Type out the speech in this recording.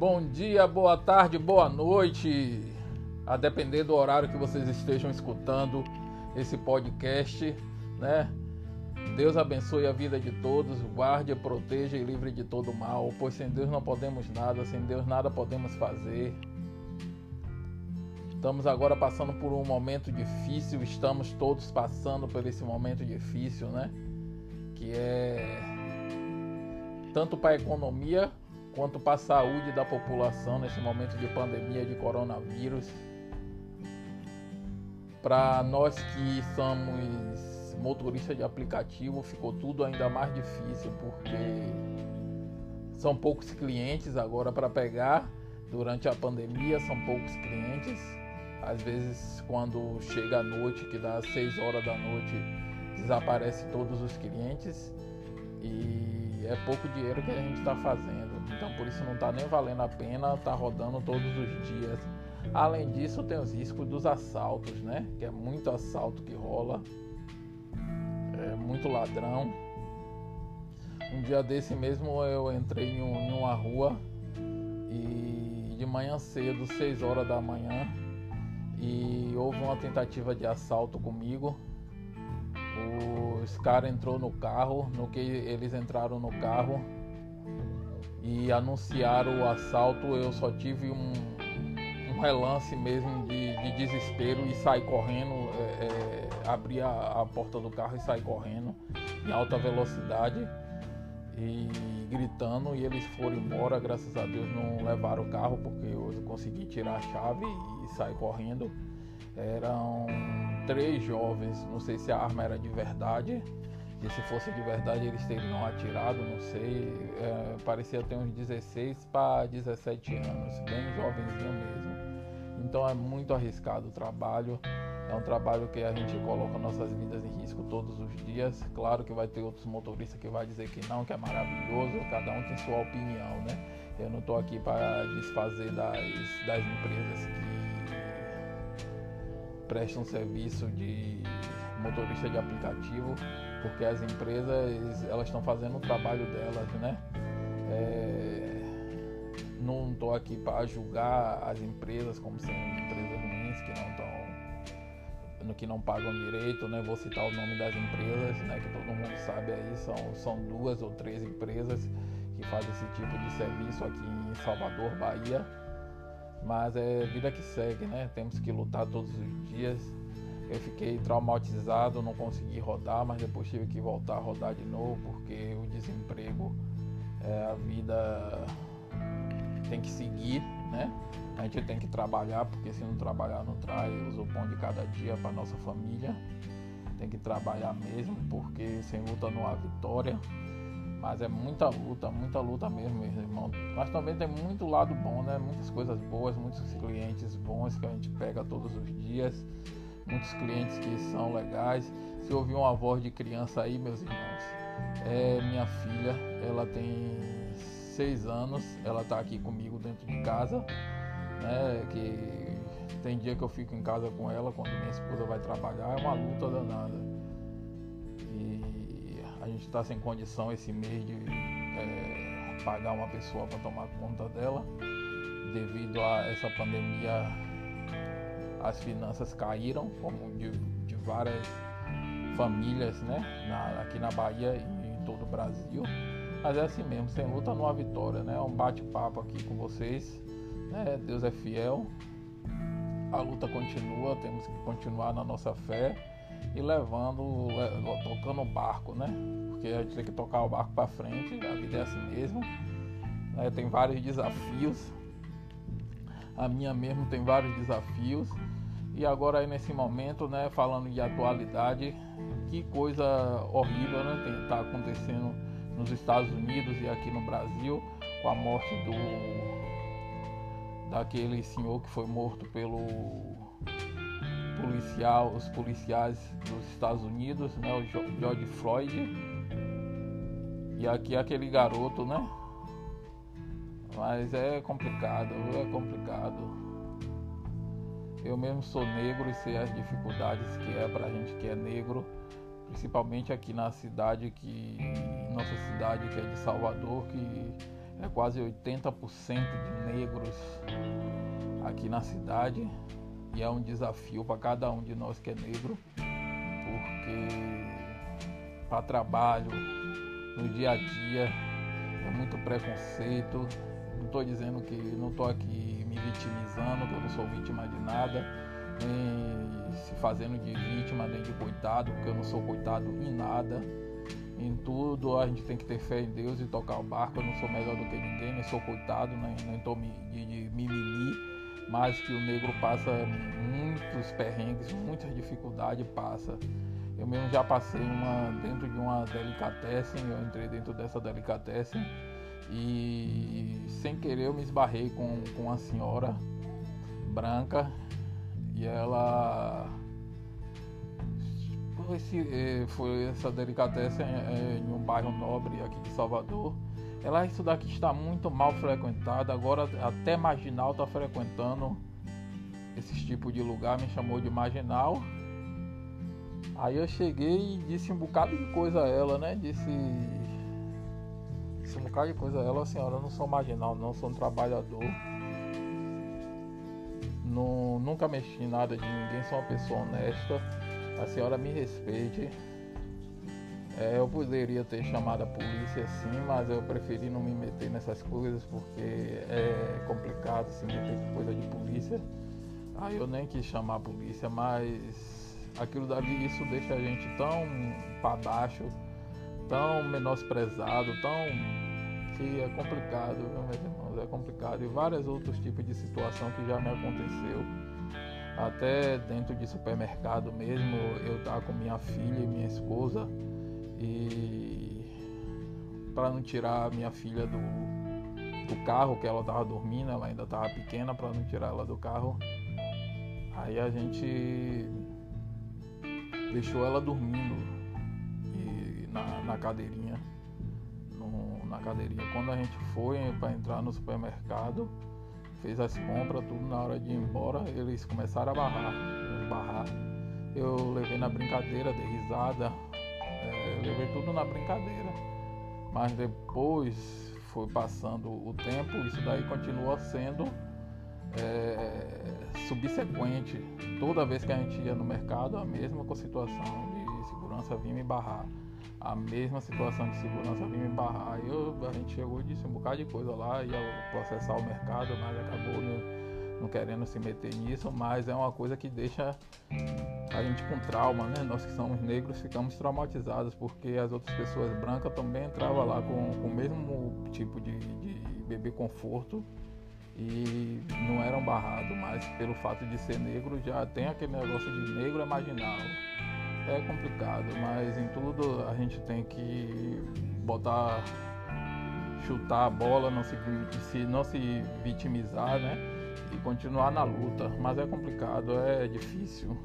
Bom dia, boa tarde, boa noite. A depender do horário que vocês estejam escutando esse podcast, né? Deus abençoe a vida de todos, guarde, proteja e livre de todo mal, pois sem Deus não podemos nada, sem Deus nada podemos fazer. Estamos agora passando por um momento difícil, estamos todos passando por esse momento difícil, né? Que é tanto para a economia quanto para a saúde da população nesse momento de pandemia de coronavírus. Para nós que somos motoristas de aplicativo, ficou tudo ainda mais difícil porque são poucos clientes agora para pegar durante a pandemia, são poucos clientes. Às vezes, quando chega a noite, que dá 6 horas da noite, desaparece todos os clientes e é pouco dinheiro que a gente está fazendo. Então, por isso não está nem valendo a pena estar tá rodando todos os dias. Além disso, tem os riscos dos assaltos, né? Que é muito assalto que rola, é muito ladrão. Um dia desse mesmo eu entrei em, um, em uma rua e de manhã cedo, 6 horas da manhã, e houve uma tentativa de assalto comigo. Os caras entrou no carro, no que eles entraram no carro e anunciaram o assalto, eu só tive um, um relance mesmo de, de, desespero e saí correndo, é, é, abri a, a, porta do carro e saí correndo em alta velocidade e gritando e eles foram embora, graças a Deus não levaram o carro porque eu consegui tirar a chave e sair correndo. Eram três jovens, não sei se a arma era de verdade, e se fosse de verdade eles teriam atirado, não sei. É, parecia ter uns 16 para 17 anos, bem jovenzinho mesmo. Então é muito arriscado o trabalho. É um trabalho que a gente coloca nossas vidas em risco todos os dias. Claro que vai ter outros motoristas que vai dizer que não, que é maravilhoso. Cada um tem sua opinião, né? Eu não estou aqui para desfazer das, das empresas que prestam serviço de motorista de aplicativo, porque as empresas elas estão fazendo o trabalho delas, né? É, não estou aqui para julgar as empresas como sendo empresas ruins que não estão que não pagam direito, né? Vou citar o nome das empresas, né? Que todo mundo sabe aí, são, são duas ou três empresas que fazem esse tipo de serviço aqui em Salvador, Bahia. Mas é vida que segue, né? Temos que lutar todos os dias. Eu fiquei traumatizado, não consegui rodar, mas depois tive que voltar a rodar de novo porque o desemprego, é, a vida tem que seguir, né? A gente tem que trabalhar, porque se não trabalhar não traz o pão de cada dia para nossa família. Tem que trabalhar mesmo, porque sem luta não há vitória. Mas é muita luta, muita luta mesmo, irmão. Mas também tem muito lado bom, né? Muitas coisas boas, muitos clientes bons que a gente pega todos os dias. Muitos clientes que são legais. Se ouvir uma voz de criança aí, meus irmãos, é minha filha. Ela tem seis anos. Ela tá aqui comigo dentro de casa, né? Que tem dia que eu fico em casa com ela quando minha esposa vai trabalhar. É uma luta danada. Gente está sem condição esse mês de é, pagar uma pessoa para tomar conta dela. Devido a essa pandemia, as finanças caíram, como de, de várias famílias, né? Na, aqui na Bahia e em todo o Brasil. Mas é assim mesmo, sem luta não há vitória, né? É um bate-papo aqui com vocês. Né? Deus é fiel. A luta continua, temos que continuar na nossa fé e levando, tocando o barco, né? Porque a gente tem que tocar o barco para frente, a vida é assim mesmo. Né? Tem vários desafios. A minha mesmo tem vários desafios. E agora aí nesse momento, né, falando de atualidade, que coisa horrível, né, tá acontecendo nos Estados Unidos e aqui no Brasil, com a morte do daquele senhor que foi morto pelo policial, os policiais dos Estados Unidos, né, o George Floyd. E aqui aquele garoto, né? Mas é complicado, é complicado. Eu mesmo sou negro e sei as dificuldades que é pra gente que é negro, principalmente aqui na cidade que nossa cidade que é de Salvador, que é quase 80% de negros aqui na cidade e é um desafio para cada um de nós que é negro, porque para trabalho, no dia a dia, é muito preconceito. Não estou dizendo que não estou aqui me vitimizando, que eu não sou vítima de nada, nem se fazendo de vítima, nem de coitado, porque eu não sou coitado em nada. Em tudo a gente tem que ter fé em Deus e tocar o barco. Eu não sou melhor do que ninguém, nem sou coitado, nem, nem tô de, de mimimi, mas que o negro passa muitos perrengues, muitas dificuldades passa. Eu mesmo já passei uma dentro de uma delicatessen, eu entrei dentro dessa delicatessen e sem querer eu me esbarrei com, com uma senhora branca e ela esse, eh, foi essa delicatessen eh, em um bairro nobre aqui de Salvador. Ela isso daqui está muito mal frequentado, agora até marginal está frequentando esse tipo de lugar, me chamou de marginal. Aí eu cheguei e disse um bocado de coisa a ela, né? Disse, disse um bocado de coisa a ela, senhora, eu não sou marginal, não, sou um trabalhador. Não, nunca mexi em nada de ninguém, sou uma pessoa honesta a senhora me respeite. É, eu poderia ter chamado a polícia sim, mas eu preferi não me meter nessas coisas porque é complicado se meter com coisa de polícia. Aí eu nem quis chamar a polícia, mas aquilo dali, isso deixa a gente tão para baixo, tão menosprezado, tão que é complicado, meus irmãos, é complicado. E vários outros tipos de situação que já me aconteceu. Até dentro de supermercado mesmo, eu estava com minha filha e minha esposa. E para não tirar minha filha do, do carro, que ela estava dormindo, ela ainda estava pequena, para não tirar ela do carro, aí a gente deixou ela dormindo e na, na cadeirinha. No, na cadeirinha. Quando a gente foi para entrar no supermercado, fez as compras, tudo na hora de ir embora, eles começaram a barrar, barrar. Eu levei na brincadeira, dei risada, é, levei tudo na brincadeira. Mas depois foi passando o tempo, isso daí continua sendo é, subsequente. Toda vez que a gente ia no mercado, a mesma situação de segurança vinha me barrar a mesma situação de segurança vir me barrar. Eu, a gente chegou e disse um bocado de coisa lá, ia processar o mercado, mas acabou não, não querendo se meter nisso, mas é uma coisa que deixa a gente com trauma, né? Nós que somos negros ficamos traumatizados, porque as outras pessoas brancas também entravam lá com, com o mesmo tipo de, de beber conforto e não eram barrados, mas pelo fato de ser negro já tem aquele negócio de negro é marginal é complicado, mas em tudo a gente tem que botar, chutar a bola, não se, não se vitimizar, né? E continuar na luta. Mas é complicado, é difícil.